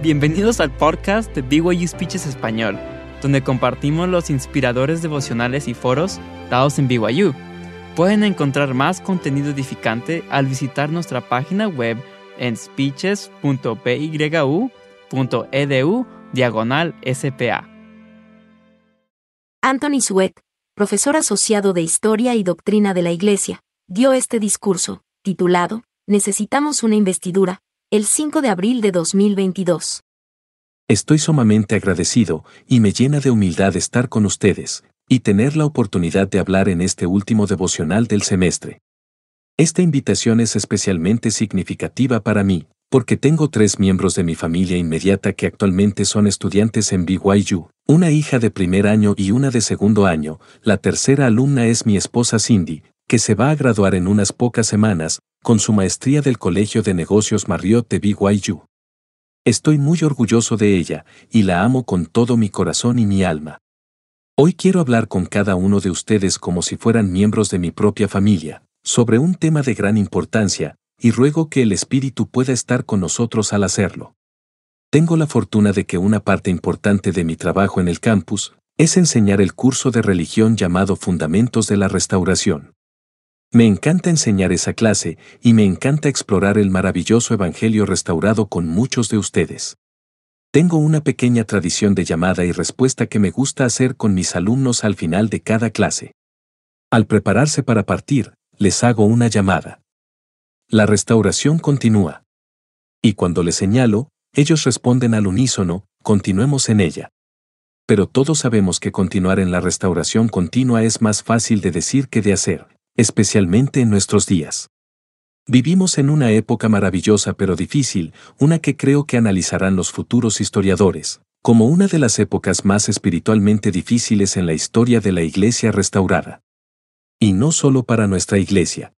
Bienvenidos al podcast de BYU Speeches Español, donde compartimos los inspiradores devocionales y foros dados en BYU. Pueden encontrar más contenido edificante al visitar nuestra página web en speeches.byu.edu diagonal SPA. Anthony Sweat, profesor asociado de Historia y Doctrina de la Iglesia, dio este discurso, titulado Necesitamos una investidura, el 5 de abril de 2022. Estoy sumamente agradecido y me llena de humildad estar con ustedes y tener la oportunidad de hablar en este último devocional del semestre. Esta invitación es especialmente significativa para mí, porque tengo tres miembros de mi familia inmediata que actualmente son estudiantes en BYU, una hija de primer año y una de segundo año, la tercera alumna es mi esposa Cindy, que se va a graduar en unas pocas semanas, con su maestría del Colegio de Negocios Marriott de BYU. Estoy muy orgulloso de ella, y la amo con todo mi corazón y mi alma. Hoy quiero hablar con cada uno de ustedes como si fueran miembros de mi propia familia, sobre un tema de gran importancia, y ruego que el Espíritu pueda estar con nosotros al hacerlo. Tengo la fortuna de que una parte importante de mi trabajo en el campus es enseñar el curso de religión llamado Fundamentos de la Restauración. Me encanta enseñar esa clase y me encanta explorar el maravilloso Evangelio restaurado con muchos de ustedes. Tengo una pequeña tradición de llamada y respuesta que me gusta hacer con mis alumnos al final de cada clase. Al prepararse para partir, les hago una llamada. La restauración continúa. Y cuando les señalo, ellos responden al unísono, continuemos en ella. Pero todos sabemos que continuar en la restauración continua es más fácil de decir que de hacer especialmente en nuestros días. Vivimos en una época maravillosa pero difícil, una que creo que analizarán los futuros historiadores, como una de las épocas más espiritualmente difíciles en la historia de la Iglesia restaurada. Y no solo para nuestra Iglesia.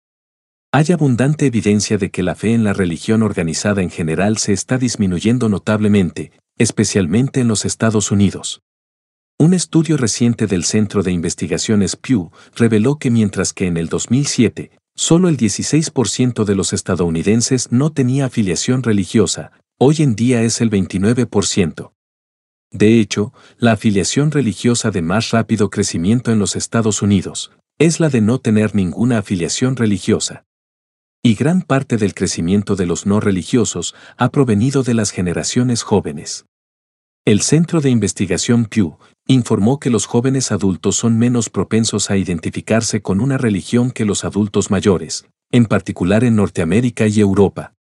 Hay abundante evidencia de que la fe en la religión organizada en general se está disminuyendo notablemente, especialmente en los Estados Unidos. Un estudio reciente del Centro de Investigaciones Pew reveló que mientras que en el 2007, solo el 16% de los estadounidenses no tenía afiliación religiosa, hoy en día es el 29%. De hecho, la afiliación religiosa de más rápido crecimiento en los Estados Unidos es la de no tener ninguna afiliación religiosa. Y gran parte del crecimiento de los no religiosos ha provenido de las generaciones jóvenes. El Centro de Investigación Pew informó que los jóvenes adultos son menos propensos a identificarse con una religión que los adultos mayores, en particular en Norteamérica y Europa.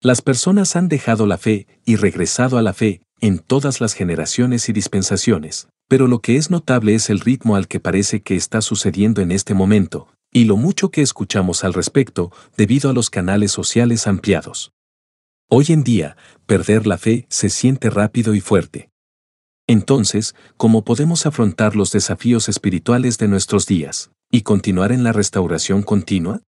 Las personas han dejado la fe y regresado a la fe en todas las generaciones y dispensaciones, pero lo que es notable es el ritmo al que parece que está sucediendo en este momento, y lo mucho que escuchamos al respecto debido a los canales sociales ampliados. Hoy en día, perder la fe se siente rápido y fuerte. Entonces, ¿cómo podemos afrontar los desafíos espirituales de nuestros días y continuar en la restauración continua?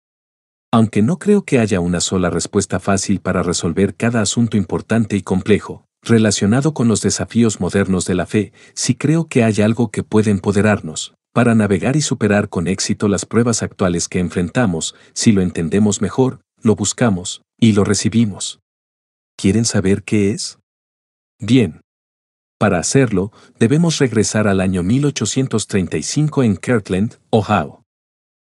Aunque no creo que haya una sola respuesta fácil para resolver cada asunto importante y complejo, relacionado con los desafíos modernos de la fe, sí creo que hay algo que puede empoderarnos, para navegar y superar con éxito las pruebas actuales que enfrentamos, si lo entendemos mejor, lo buscamos, y lo recibimos. ¿Quieren saber qué es? Bien. Para hacerlo, debemos regresar al año 1835 en Kirtland, Ohio.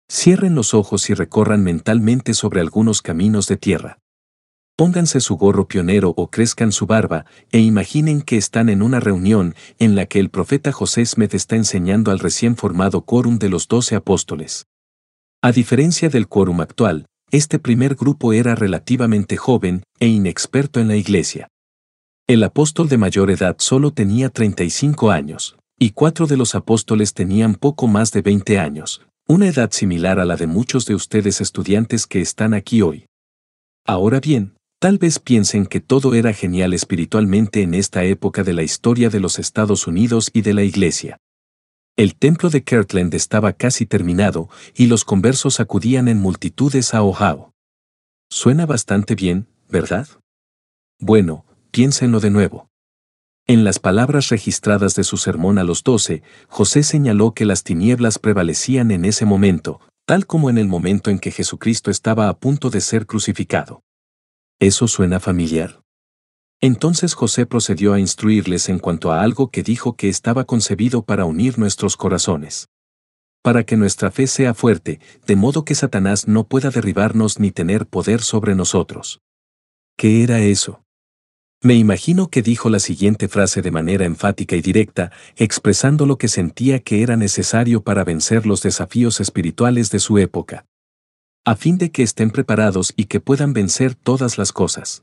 Cierren los ojos y recorran mentalmente sobre algunos caminos de tierra. Pónganse su gorro pionero o crezcan su barba e imaginen que están en una reunión en la que el profeta José Smith está enseñando al recién formado quórum de los doce apóstoles. A diferencia del quórum actual, este primer grupo era relativamente joven e inexperto en la iglesia. El apóstol de mayor edad solo tenía 35 años, y cuatro de los apóstoles tenían poco más de 20 años, una edad similar a la de muchos de ustedes estudiantes que están aquí hoy. Ahora bien, tal vez piensen que todo era genial espiritualmente en esta época de la historia de los Estados Unidos y de la Iglesia. El templo de Kirtland estaba casi terminado y los conversos acudían en multitudes a Ohio. Suena bastante bien, ¿verdad? Bueno, piénsenlo de nuevo. En las palabras registradas de su sermón a los doce, José señaló que las tinieblas prevalecían en ese momento, tal como en el momento en que Jesucristo estaba a punto de ser crucificado. ¿Eso suena familiar? Entonces José procedió a instruirles en cuanto a algo que dijo que estaba concebido para unir nuestros corazones. Para que nuestra fe sea fuerte, de modo que Satanás no pueda derribarnos ni tener poder sobre nosotros. ¿Qué era eso? Me imagino que dijo la siguiente frase de manera enfática y directa, expresando lo que sentía que era necesario para vencer los desafíos espirituales de su época. A fin de que estén preparados y que puedan vencer todas las cosas.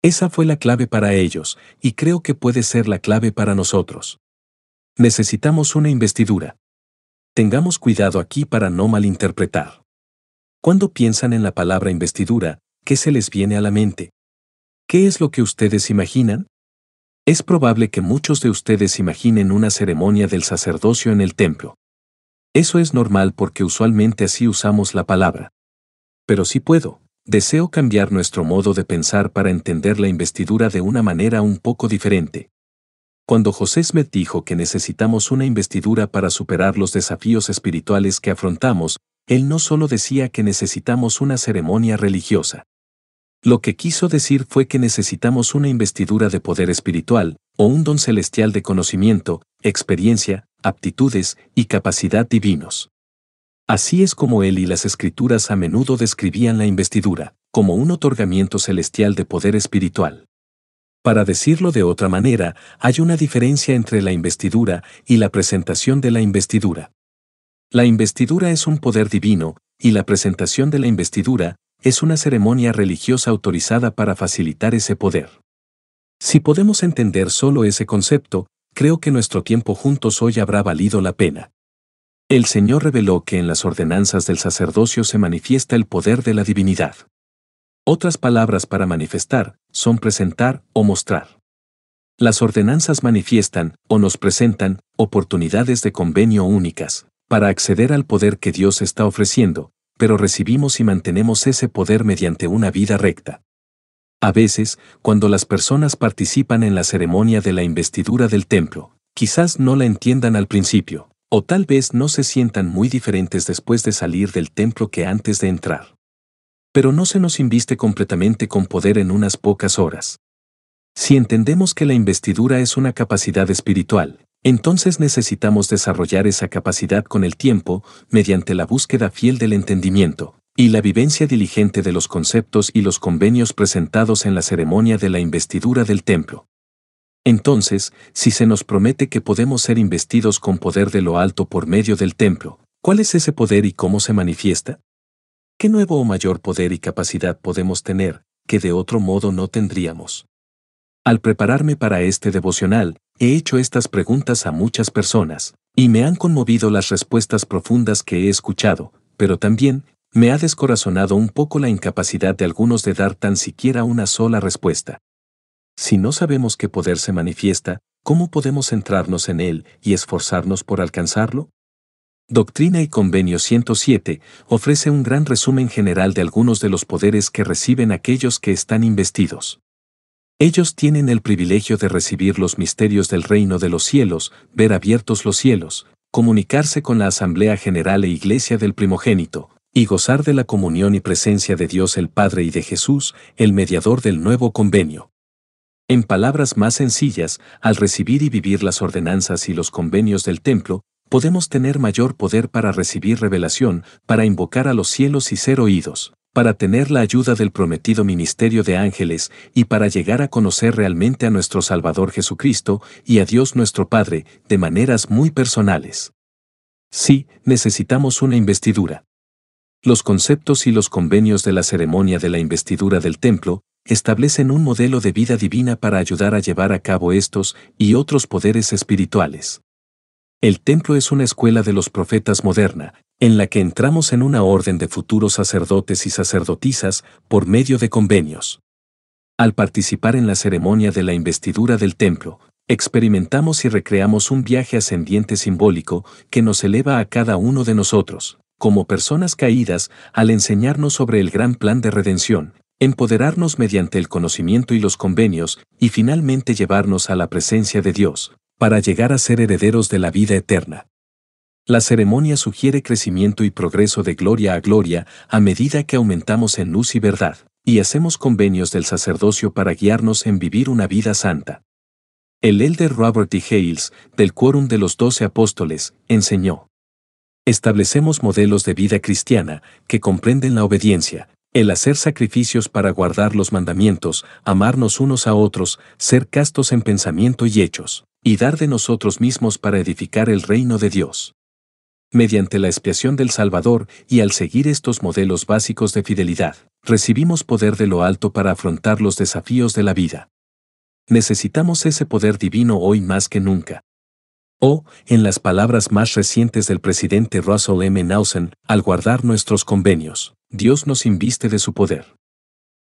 Esa fue la clave para ellos, y creo que puede ser la clave para nosotros. Necesitamos una investidura. Tengamos cuidado aquí para no malinterpretar. Cuando piensan en la palabra investidura, ¿qué se les viene a la mente? ¿Qué es lo que ustedes imaginan? Es probable que muchos de ustedes imaginen una ceremonia del sacerdocio en el templo. Eso es normal porque usualmente así usamos la palabra. Pero si puedo, deseo cambiar nuestro modo de pensar para entender la investidura de una manera un poco diferente. Cuando José Smith dijo que necesitamos una investidura para superar los desafíos espirituales que afrontamos, él no solo decía que necesitamos una ceremonia religiosa. Lo que quiso decir fue que necesitamos una investidura de poder espiritual, o un don celestial de conocimiento, experiencia, aptitudes y capacidad divinos. Así es como él y las escrituras a menudo describían la investidura, como un otorgamiento celestial de poder espiritual. Para decirlo de otra manera, hay una diferencia entre la investidura y la presentación de la investidura. La investidura es un poder divino, y la presentación de la investidura es una ceremonia religiosa autorizada para facilitar ese poder. Si podemos entender solo ese concepto, creo que nuestro tiempo juntos hoy habrá valido la pena. El Señor reveló que en las ordenanzas del sacerdocio se manifiesta el poder de la divinidad. Otras palabras para manifestar son presentar o mostrar. Las ordenanzas manifiestan o nos presentan oportunidades de convenio únicas para acceder al poder que Dios está ofreciendo, pero recibimos y mantenemos ese poder mediante una vida recta. A veces, cuando las personas participan en la ceremonia de la investidura del templo, quizás no la entiendan al principio, o tal vez no se sientan muy diferentes después de salir del templo que antes de entrar. Pero no se nos inviste completamente con poder en unas pocas horas. Si entendemos que la investidura es una capacidad espiritual, entonces necesitamos desarrollar esa capacidad con el tiempo, mediante la búsqueda fiel del entendimiento, y la vivencia diligente de los conceptos y los convenios presentados en la ceremonia de la investidura del templo. Entonces, si se nos promete que podemos ser investidos con poder de lo alto por medio del templo, ¿cuál es ese poder y cómo se manifiesta? ¿Qué nuevo o mayor poder y capacidad podemos tener, que de otro modo no tendríamos? Al prepararme para este devocional, he hecho estas preguntas a muchas personas, y me han conmovido las respuestas profundas que he escuchado, pero también me ha descorazonado un poco la incapacidad de algunos de dar tan siquiera una sola respuesta. Si no sabemos qué poder se manifiesta, ¿cómo podemos centrarnos en él y esforzarnos por alcanzarlo? Doctrina y Convenio 107 ofrece un gran resumen general de algunos de los poderes que reciben aquellos que están investidos. Ellos tienen el privilegio de recibir los misterios del reino de los cielos, ver abiertos los cielos, comunicarse con la Asamblea General e Iglesia del Primogénito, y gozar de la comunión y presencia de Dios el Padre y de Jesús, el mediador del nuevo convenio. En palabras más sencillas, al recibir y vivir las ordenanzas y los convenios del templo, podemos tener mayor poder para recibir revelación, para invocar a los cielos y ser oídos para tener la ayuda del prometido ministerio de ángeles y para llegar a conocer realmente a nuestro Salvador Jesucristo y a Dios nuestro Padre de maneras muy personales. Sí, necesitamos una investidura. Los conceptos y los convenios de la ceremonia de la investidura del templo establecen un modelo de vida divina para ayudar a llevar a cabo estos y otros poderes espirituales. El templo es una escuela de los profetas moderna, en la que entramos en una orden de futuros sacerdotes y sacerdotisas por medio de convenios. Al participar en la ceremonia de la investidura del templo, experimentamos y recreamos un viaje ascendiente simbólico que nos eleva a cada uno de nosotros, como personas caídas, al enseñarnos sobre el gran plan de redención, empoderarnos mediante el conocimiento y los convenios, y finalmente llevarnos a la presencia de Dios, para llegar a ser herederos de la vida eterna. La ceremonia sugiere crecimiento y progreso de gloria a gloria a medida que aumentamos en luz y verdad, y hacemos convenios del sacerdocio para guiarnos en vivir una vida santa. El elder Robert D. Hales, del Quórum de los Doce Apóstoles, enseñó. Establecemos modelos de vida cristiana que comprenden la obediencia, el hacer sacrificios para guardar los mandamientos, amarnos unos a otros, ser castos en pensamiento y hechos, y dar de nosotros mismos para edificar el reino de Dios. Mediante la expiación del Salvador y al seguir estos modelos básicos de fidelidad, recibimos poder de lo alto para afrontar los desafíos de la vida. Necesitamos ese poder divino hoy más que nunca. O, en las palabras más recientes del presidente Russell M. Nelson, al guardar nuestros convenios, Dios nos inviste de su poder.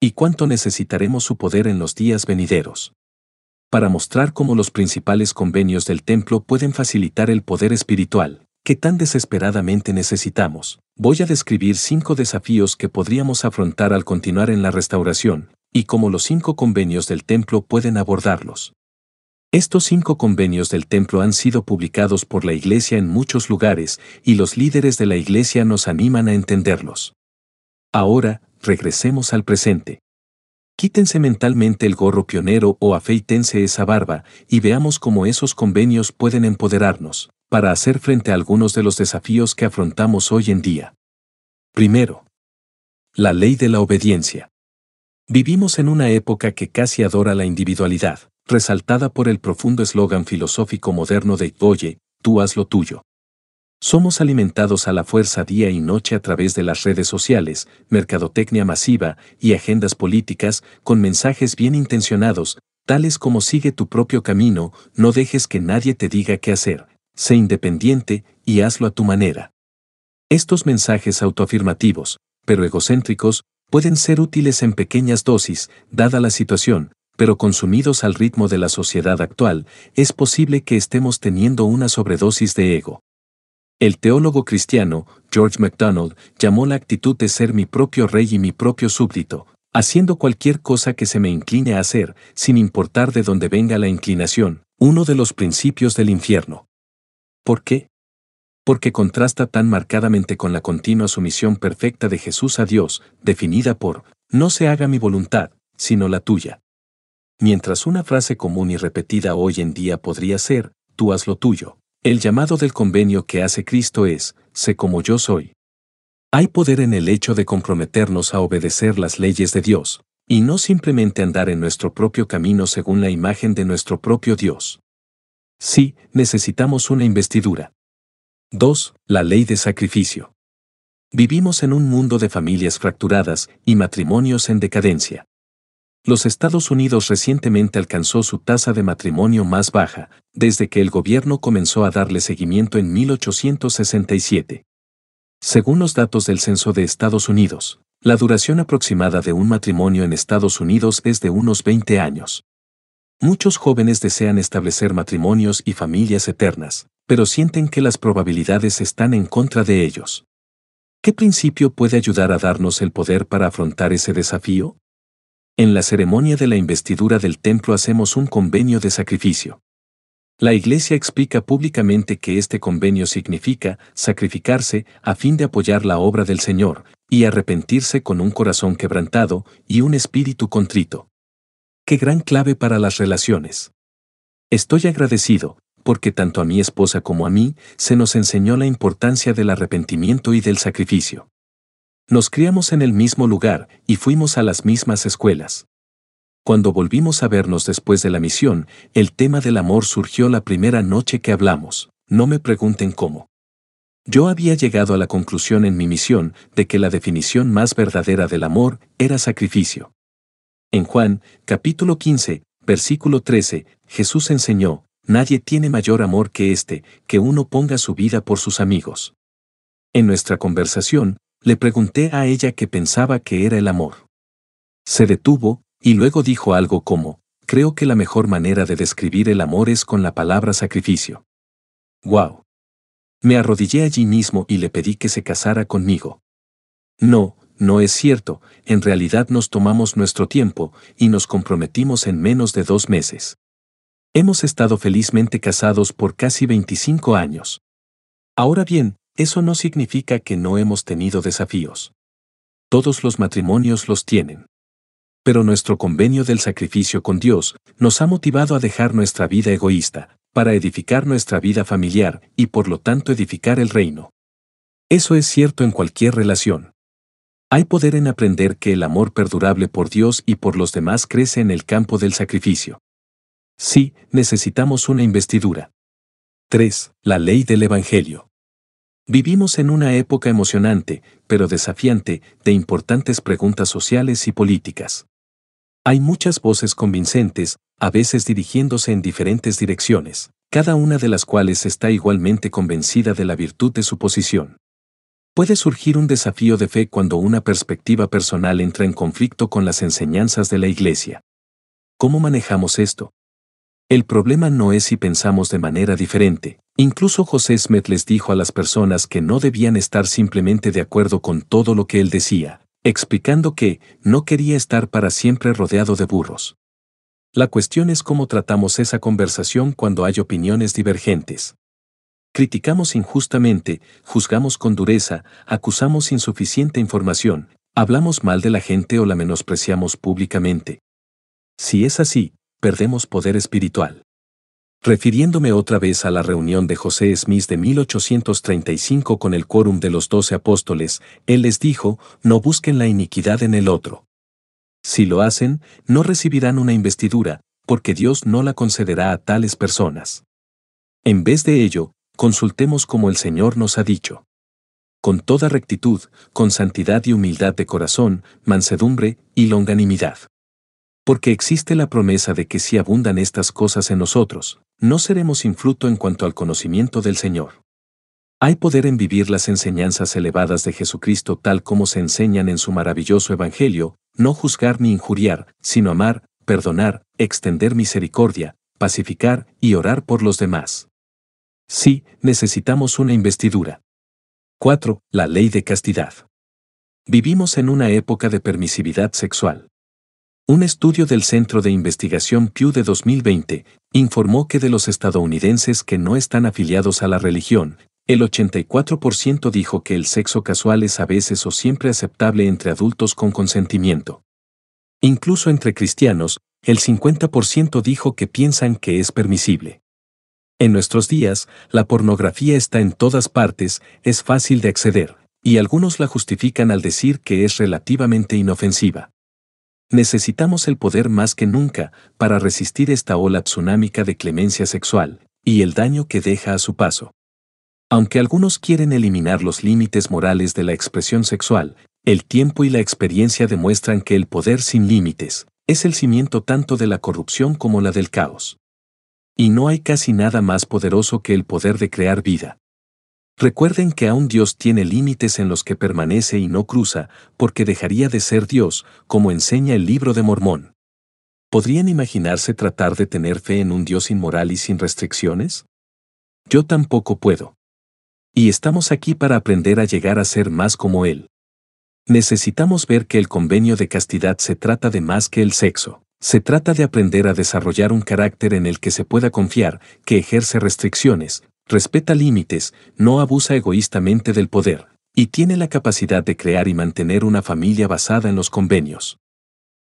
¿Y cuánto necesitaremos su poder en los días venideros? Para mostrar cómo los principales convenios del templo pueden facilitar el poder espiritual, que tan desesperadamente necesitamos, voy a describir cinco desafíos que podríamos afrontar al continuar en la restauración, y cómo los cinco convenios del templo pueden abordarlos. Estos cinco convenios del templo han sido publicados por la Iglesia en muchos lugares y los líderes de la Iglesia nos animan a entenderlos. Ahora, regresemos al presente. Quítense mentalmente el gorro pionero o afeítense esa barba y veamos cómo esos convenios pueden empoderarnos para hacer frente a algunos de los desafíos que afrontamos hoy en día. Primero, la ley de la obediencia. Vivimos en una época que casi adora la individualidad resaltada por el profundo eslogan filosófico moderno de Oye, tú haz lo tuyo. Somos alimentados a la fuerza día y noche a través de las redes sociales, mercadotecnia masiva y agendas políticas con mensajes bien intencionados, tales como sigue tu propio camino, no dejes que nadie te diga qué hacer, sé independiente y hazlo a tu manera. Estos mensajes autoafirmativos, pero egocéntricos, pueden ser útiles en pequeñas dosis, dada la situación, pero consumidos al ritmo de la sociedad actual, es posible que estemos teniendo una sobredosis de ego. El teólogo cristiano, George MacDonald, llamó la actitud de ser mi propio rey y mi propio súbdito, haciendo cualquier cosa que se me incline a hacer, sin importar de dónde venga la inclinación, uno de los principios del infierno. ¿Por qué? Porque contrasta tan marcadamente con la continua sumisión perfecta de Jesús a Dios, definida por, no se haga mi voluntad, sino la tuya. Mientras una frase común y repetida hoy en día podría ser, tú haz lo tuyo. El llamado del convenio que hace Cristo es, sé como yo soy. Hay poder en el hecho de comprometernos a obedecer las leyes de Dios, y no simplemente andar en nuestro propio camino según la imagen de nuestro propio Dios. Sí, necesitamos una investidura. 2. La ley de sacrificio. Vivimos en un mundo de familias fracturadas y matrimonios en decadencia. Los Estados Unidos recientemente alcanzó su tasa de matrimonio más baja, desde que el gobierno comenzó a darle seguimiento en 1867. Según los datos del Censo de Estados Unidos, la duración aproximada de un matrimonio en Estados Unidos es de unos 20 años. Muchos jóvenes desean establecer matrimonios y familias eternas, pero sienten que las probabilidades están en contra de ellos. ¿Qué principio puede ayudar a darnos el poder para afrontar ese desafío? En la ceremonia de la investidura del templo hacemos un convenio de sacrificio. La Iglesia explica públicamente que este convenio significa sacrificarse a fin de apoyar la obra del Señor y arrepentirse con un corazón quebrantado y un espíritu contrito. Qué gran clave para las relaciones. Estoy agradecido, porque tanto a mi esposa como a mí se nos enseñó la importancia del arrepentimiento y del sacrificio. Nos criamos en el mismo lugar y fuimos a las mismas escuelas. Cuando volvimos a vernos después de la misión, el tema del amor surgió la primera noche que hablamos. No me pregunten cómo. Yo había llegado a la conclusión en mi misión de que la definición más verdadera del amor era sacrificio. En Juan, capítulo 15, versículo 13, Jesús enseñó, Nadie tiene mayor amor que este, que uno ponga su vida por sus amigos. En nuestra conversación, le pregunté a ella qué pensaba que era el amor. Se detuvo, y luego dijo algo como, creo que la mejor manera de describir el amor es con la palabra sacrificio. ¡Wow! Me arrodillé allí mismo y le pedí que se casara conmigo. No, no es cierto, en realidad nos tomamos nuestro tiempo y nos comprometimos en menos de dos meses. Hemos estado felizmente casados por casi 25 años. Ahora bien, eso no significa que no hemos tenido desafíos. Todos los matrimonios los tienen. Pero nuestro convenio del sacrificio con Dios nos ha motivado a dejar nuestra vida egoísta, para edificar nuestra vida familiar y por lo tanto edificar el reino. Eso es cierto en cualquier relación. Hay poder en aprender que el amor perdurable por Dios y por los demás crece en el campo del sacrificio. Sí, necesitamos una investidura. 3. La ley del Evangelio. Vivimos en una época emocionante, pero desafiante, de importantes preguntas sociales y políticas. Hay muchas voces convincentes, a veces dirigiéndose en diferentes direcciones, cada una de las cuales está igualmente convencida de la virtud de su posición. Puede surgir un desafío de fe cuando una perspectiva personal entra en conflicto con las enseñanzas de la Iglesia. ¿Cómo manejamos esto? El problema no es si pensamos de manera diferente. Incluso José Smith les dijo a las personas que no debían estar simplemente de acuerdo con todo lo que él decía, explicando que no quería estar para siempre rodeado de burros. La cuestión es cómo tratamos esa conversación cuando hay opiniones divergentes. Criticamos injustamente, juzgamos con dureza, acusamos insuficiente información, hablamos mal de la gente o la menospreciamos públicamente. Si es así, perdemos poder espiritual. Refiriéndome otra vez a la reunión de José Smith de 1835 con el quórum de los doce apóstoles, él les dijo, no busquen la iniquidad en el otro. Si lo hacen, no recibirán una investidura, porque Dios no la concederá a tales personas. En vez de ello, consultemos como el Señor nos ha dicho. Con toda rectitud, con santidad y humildad de corazón, mansedumbre y longanimidad. Porque existe la promesa de que si abundan estas cosas en nosotros, no seremos sin fruto en cuanto al conocimiento del Señor. Hay poder en vivir las enseñanzas elevadas de Jesucristo tal como se enseñan en su maravilloso Evangelio, no juzgar ni injuriar, sino amar, perdonar, extender misericordia, pacificar y orar por los demás. Sí, necesitamos una investidura. 4. La ley de castidad. Vivimos en una época de permisividad sexual. Un estudio del Centro de Investigación Pew de 2020 informó que de los estadounidenses que no están afiliados a la religión, el 84% dijo que el sexo casual es a veces o siempre aceptable entre adultos con consentimiento. Incluso entre cristianos, el 50% dijo que piensan que es permisible. En nuestros días, la pornografía está en todas partes, es fácil de acceder, y algunos la justifican al decir que es relativamente inofensiva. Necesitamos el poder más que nunca para resistir esta ola tsunámica de clemencia sexual y el daño que deja a su paso. Aunque algunos quieren eliminar los límites morales de la expresión sexual, el tiempo y la experiencia demuestran que el poder sin límites es el cimiento tanto de la corrupción como la del caos. Y no hay casi nada más poderoso que el poder de crear vida. Recuerden que aún Dios tiene límites en los que permanece y no cruza, porque dejaría de ser Dios, como enseña el libro de Mormón. ¿Podrían imaginarse tratar de tener fe en un Dios inmoral y sin restricciones? Yo tampoco puedo. Y estamos aquí para aprender a llegar a ser más como Él. Necesitamos ver que el convenio de castidad se trata de más que el sexo. Se trata de aprender a desarrollar un carácter en el que se pueda confiar, que ejerce restricciones, respeta límites, no abusa egoístamente del poder, y tiene la capacidad de crear y mantener una familia basada en los convenios.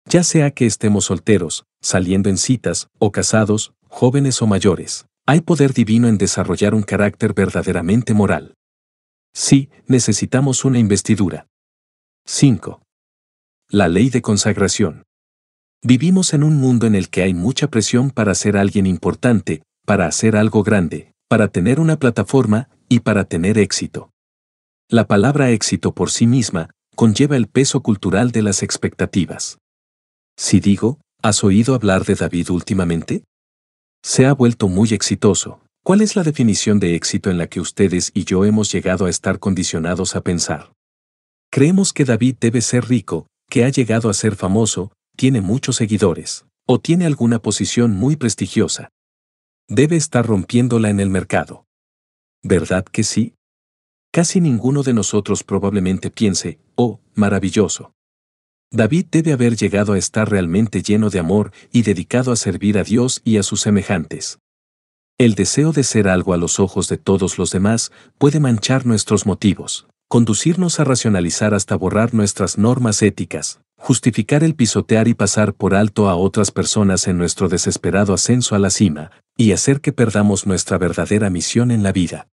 Ya sea que estemos solteros, saliendo en citas, o casados, jóvenes o mayores, hay poder divino en desarrollar un carácter verdaderamente moral. Sí, necesitamos una investidura. 5. La ley de consagración. Vivimos en un mundo en el que hay mucha presión para ser alguien importante, para hacer algo grande, para tener una plataforma y para tener éxito. La palabra éxito por sí misma conlleva el peso cultural de las expectativas. Si digo, ¿has oído hablar de David últimamente? Se ha vuelto muy exitoso. ¿Cuál es la definición de éxito en la que ustedes y yo hemos llegado a estar condicionados a pensar? Creemos que David debe ser rico, que ha llegado a ser famoso, tiene muchos seguidores, o tiene alguna posición muy prestigiosa, debe estar rompiéndola en el mercado. ¿Verdad que sí? Casi ninguno de nosotros probablemente piense, oh, maravilloso. David debe haber llegado a estar realmente lleno de amor y dedicado a servir a Dios y a sus semejantes. El deseo de ser algo a los ojos de todos los demás puede manchar nuestros motivos, conducirnos a racionalizar hasta borrar nuestras normas éticas, justificar el pisotear y pasar por alto a otras personas en nuestro desesperado ascenso a la cima, y hacer que perdamos nuestra verdadera misión en la vida.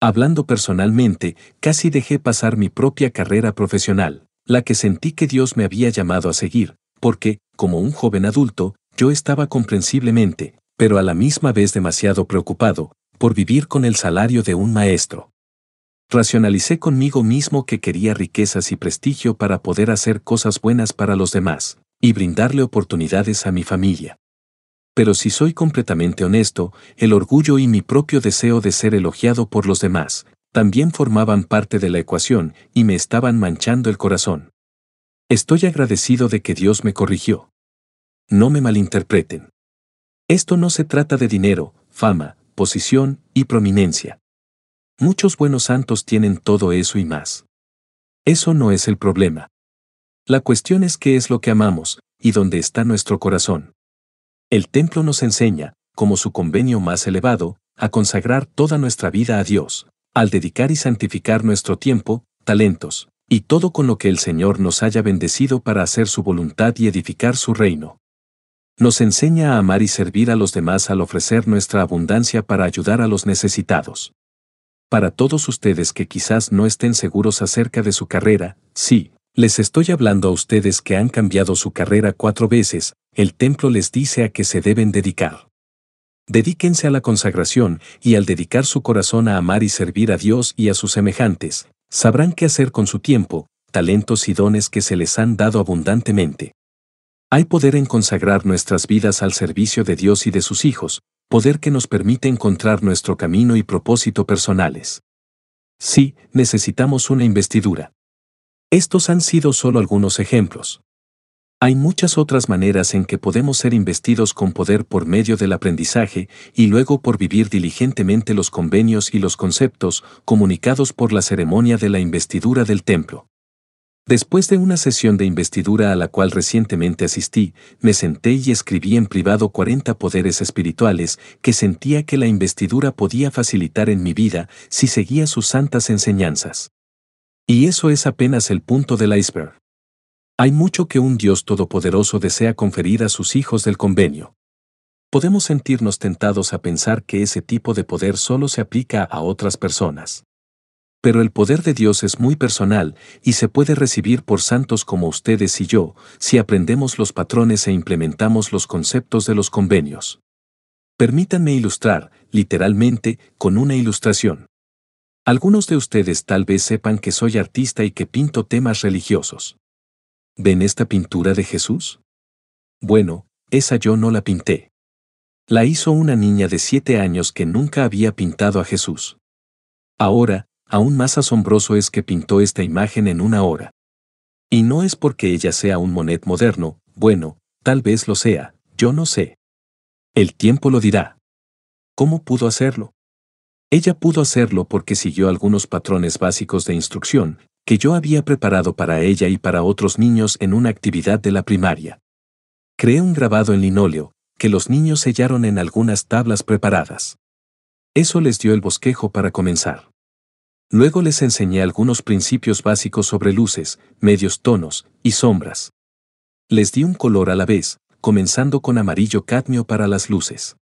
Hablando personalmente, casi dejé pasar mi propia carrera profesional, la que sentí que Dios me había llamado a seguir, porque, como un joven adulto, yo estaba comprensiblemente, pero a la misma vez demasiado preocupado, por vivir con el salario de un maestro. Racionalicé conmigo mismo que quería riquezas y prestigio para poder hacer cosas buenas para los demás, y brindarle oportunidades a mi familia. Pero si soy completamente honesto, el orgullo y mi propio deseo de ser elogiado por los demás, también formaban parte de la ecuación y me estaban manchando el corazón. Estoy agradecido de que Dios me corrigió. No me malinterpreten. Esto no se trata de dinero, fama, posición y prominencia. Muchos buenos santos tienen todo eso y más. Eso no es el problema. La cuestión es qué es lo que amamos y dónde está nuestro corazón. El templo nos enseña, como su convenio más elevado, a consagrar toda nuestra vida a Dios, al dedicar y santificar nuestro tiempo, talentos, y todo con lo que el Señor nos haya bendecido para hacer su voluntad y edificar su reino. Nos enseña a amar y servir a los demás al ofrecer nuestra abundancia para ayudar a los necesitados. Para todos ustedes que quizás no estén seguros acerca de su carrera, sí, les estoy hablando a ustedes que han cambiado su carrera cuatro veces, el templo les dice a qué se deben dedicar. Dedíquense a la consagración y al dedicar su corazón a amar y servir a Dios y a sus semejantes, sabrán qué hacer con su tiempo, talentos y dones que se les han dado abundantemente. Hay poder en consagrar nuestras vidas al servicio de Dios y de sus hijos, poder que nos permite encontrar nuestro camino y propósito personales. Sí, necesitamos una investidura. Estos han sido solo algunos ejemplos. Hay muchas otras maneras en que podemos ser investidos con poder por medio del aprendizaje y luego por vivir diligentemente los convenios y los conceptos comunicados por la ceremonia de la investidura del templo. Después de una sesión de investidura a la cual recientemente asistí, me senté y escribí en privado 40 poderes espirituales que sentía que la investidura podía facilitar en mi vida si seguía sus santas enseñanzas. Y eso es apenas el punto del iceberg. Hay mucho que un Dios todopoderoso desea conferir a sus hijos del convenio. Podemos sentirnos tentados a pensar que ese tipo de poder solo se aplica a otras personas. Pero el poder de Dios es muy personal y se puede recibir por santos como ustedes y yo, si aprendemos los patrones e implementamos los conceptos de los convenios. Permítanme ilustrar, literalmente, con una ilustración. Algunos de ustedes tal vez sepan que soy artista y que pinto temas religiosos. ¿Ven esta pintura de Jesús? Bueno, esa yo no la pinté. La hizo una niña de siete años que nunca había pintado a Jesús. Ahora, aún más asombroso es que pintó esta imagen en una hora. Y no es porque ella sea un Monet moderno, bueno, tal vez lo sea, yo no sé. El tiempo lo dirá. ¿Cómo pudo hacerlo? Ella pudo hacerlo porque siguió algunos patrones básicos de instrucción, que yo había preparado para ella y para otros niños en una actividad de la primaria. Creé un grabado en linóleo, que los niños sellaron en algunas tablas preparadas. Eso les dio el bosquejo para comenzar. Luego les enseñé algunos principios básicos sobre luces, medios tonos y sombras. Les di un color a la vez, comenzando con amarillo cadmio para las luces.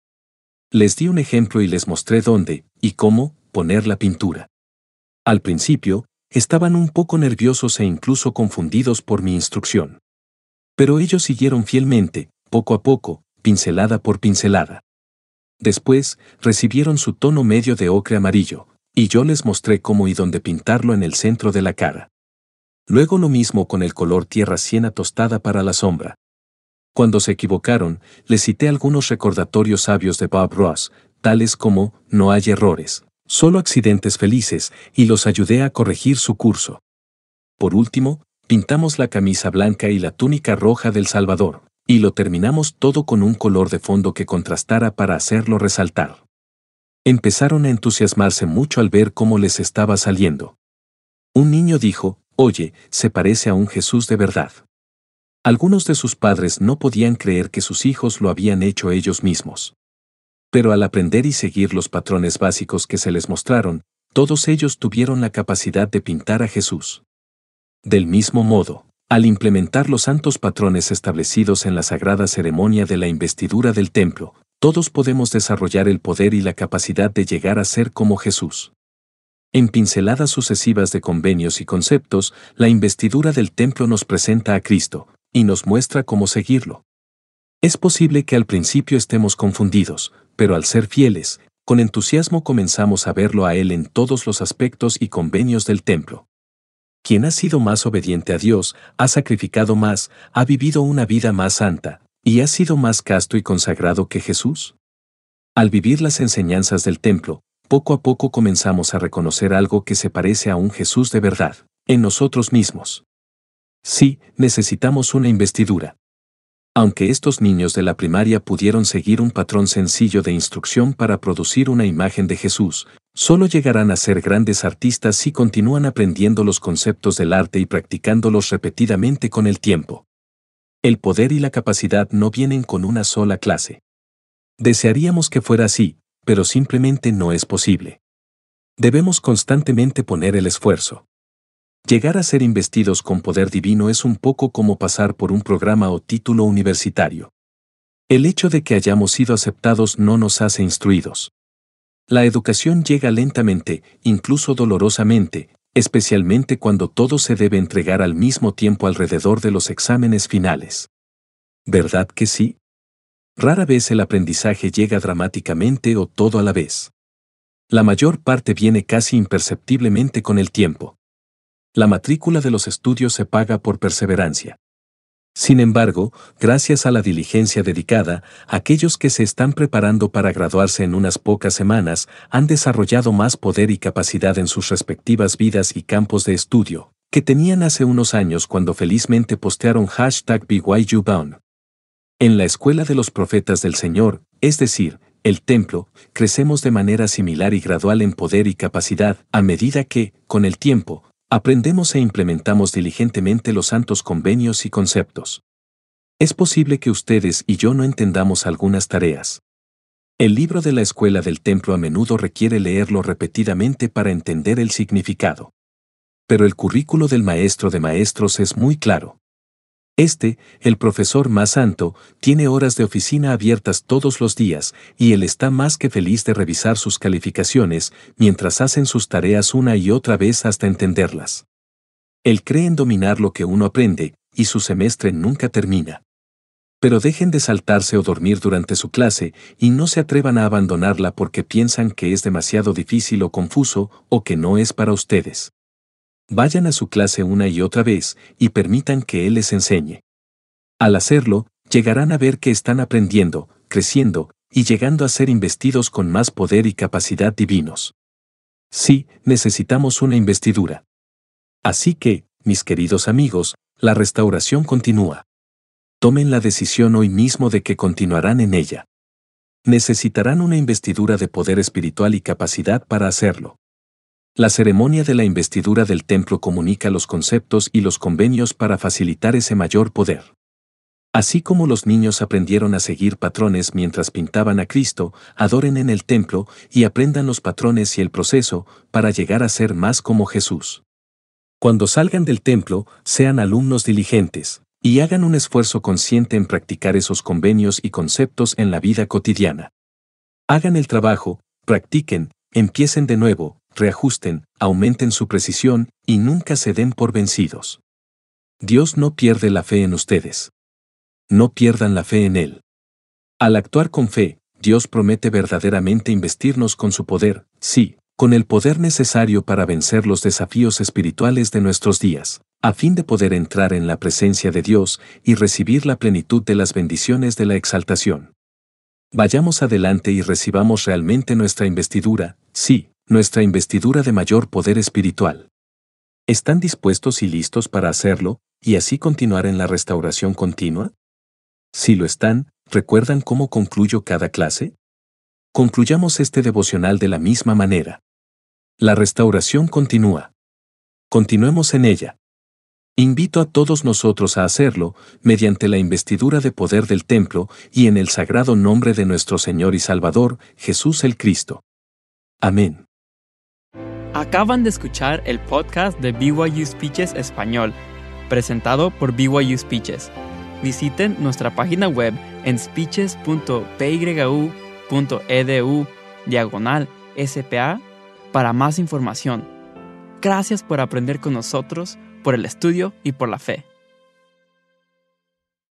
Les di un ejemplo y les mostré dónde y cómo poner la pintura. Al principio, estaban un poco nerviosos e incluso confundidos por mi instrucción. Pero ellos siguieron fielmente, poco a poco, pincelada por pincelada. Después, recibieron su tono medio de ocre amarillo, y yo les mostré cómo y dónde pintarlo en el centro de la cara. Luego lo mismo con el color tierra siena tostada para la sombra. Cuando se equivocaron, les cité algunos recordatorios sabios de Bob Ross, tales como, no hay errores, solo accidentes felices, y los ayudé a corregir su curso. Por último, pintamos la camisa blanca y la túnica roja del Salvador, y lo terminamos todo con un color de fondo que contrastara para hacerlo resaltar. Empezaron a entusiasmarse mucho al ver cómo les estaba saliendo. Un niño dijo, Oye, se parece a un Jesús de verdad. Algunos de sus padres no podían creer que sus hijos lo habían hecho ellos mismos. Pero al aprender y seguir los patrones básicos que se les mostraron, todos ellos tuvieron la capacidad de pintar a Jesús. Del mismo modo, Al implementar los santos patrones establecidos en la sagrada ceremonia de la investidura del templo, todos podemos desarrollar el poder y la capacidad de llegar a ser como Jesús. En pinceladas sucesivas de convenios y conceptos, la investidura del templo nos presenta a Cristo, y nos muestra cómo seguirlo. Es posible que al principio estemos confundidos, pero al ser fieles, con entusiasmo comenzamos a verlo a Él en todos los aspectos y convenios del templo. Quien ha sido más obediente a Dios, ha sacrificado más, ha vivido una vida más santa, y ha sido más casto y consagrado que Jesús. Al vivir las enseñanzas del templo, poco a poco comenzamos a reconocer algo que se parece a un Jesús de verdad, en nosotros mismos. Sí, necesitamos una investidura. Aunque estos niños de la primaria pudieron seguir un patrón sencillo de instrucción para producir una imagen de Jesús, solo llegarán a ser grandes artistas si continúan aprendiendo los conceptos del arte y practicándolos repetidamente con el tiempo. El poder y la capacidad no vienen con una sola clase. Desearíamos que fuera así, pero simplemente no es posible. Debemos constantemente poner el esfuerzo. Llegar a ser investidos con poder divino es un poco como pasar por un programa o título universitario. El hecho de que hayamos sido aceptados no nos hace instruidos. La educación llega lentamente, incluso dolorosamente, especialmente cuando todo se debe entregar al mismo tiempo alrededor de los exámenes finales. ¿Verdad que sí? Rara vez el aprendizaje llega dramáticamente o todo a la vez. La mayor parte viene casi imperceptiblemente con el tiempo. La matrícula de los estudios se paga por perseverancia. Sin embargo, gracias a la diligencia dedicada, aquellos que se están preparando para graduarse en unas pocas semanas han desarrollado más poder y capacidad en sus respectivas vidas y campos de estudio, que tenían hace unos años cuando felizmente postearon hashtag BYUBound. En la escuela de los profetas del Señor, es decir, el templo, crecemos de manera similar y gradual en poder y capacidad a medida que, con el tiempo, aprendemos e implementamos diligentemente los santos convenios y conceptos. Es posible que ustedes y yo no entendamos algunas tareas. El libro de la escuela del templo a menudo requiere leerlo repetidamente para entender el significado. Pero el currículo del maestro de maestros es muy claro. Este, el profesor más santo, tiene horas de oficina abiertas todos los días y él está más que feliz de revisar sus calificaciones mientras hacen sus tareas una y otra vez hasta entenderlas. Él cree en dominar lo que uno aprende y su semestre nunca termina. Pero dejen de saltarse o dormir durante su clase y no se atrevan a abandonarla porque piensan que es demasiado difícil o confuso o que no es para ustedes. Vayan a su clase una y otra vez y permitan que Él les enseñe. Al hacerlo, llegarán a ver que están aprendiendo, creciendo y llegando a ser investidos con más poder y capacidad divinos. Sí, necesitamos una investidura. Así que, mis queridos amigos, la restauración continúa. Tomen la decisión hoy mismo de que continuarán en ella. Necesitarán una investidura de poder espiritual y capacidad para hacerlo. La ceremonia de la investidura del templo comunica los conceptos y los convenios para facilitar ese mayor poder. Así como los niños aprendieron a seguir patrones mientras pintaban a Cristo, adoren en el templo y aprendan los patrones y el proceso para llegar a ser más como Jesús. Cuando salgan del templo, sean alumnos diligentes y hagan un esfuerzo consciente en practicar esos convenios y conceptos en la vida cotidiana. Hagan el trabajo, practiquen, empiecen de nuevo, reajusten, aumenten su precisión y nunca se den por vencidos. Dios no pierde la fe en ustedes. No pierdan la fe en Él. Al actuar con fe, Dios promete verdaderamente investirnos con su poder, sí, con el poder necesario para vencer los desafíos espirituales de nuestros días, a fin de poder entrar en la presencia de Dios y recibir la plenitud de las bendiciones de la exaltación. Vayamos adelante y recibamos realmente nuestra investidura, sí, nuestra investidura de mayor poder espiritual. ¿Están dispuestos y listos para hacerlo, y así continuar en la restauración continua? Si lo están, ¿recuerdan cómo concluyo cada clase? Concluyamos este devocional de la misma manera. La restauración continúa. Continuemos en ella. Invito a todos nosotros a hacerlo, mediante la investidura de poder del templo y en el sagrado nombre de nuestro Señor y Salvador, Jesús el Cristo. Amén. Acaban de escuchar el podcast de BYU Speeches Español. presentado por BYU Speeches. Visiten nuestra página web en speeches.pyu.edu diagonal SPA para más información. Gracias por aprender con nosotros, por el estudio y por la fe.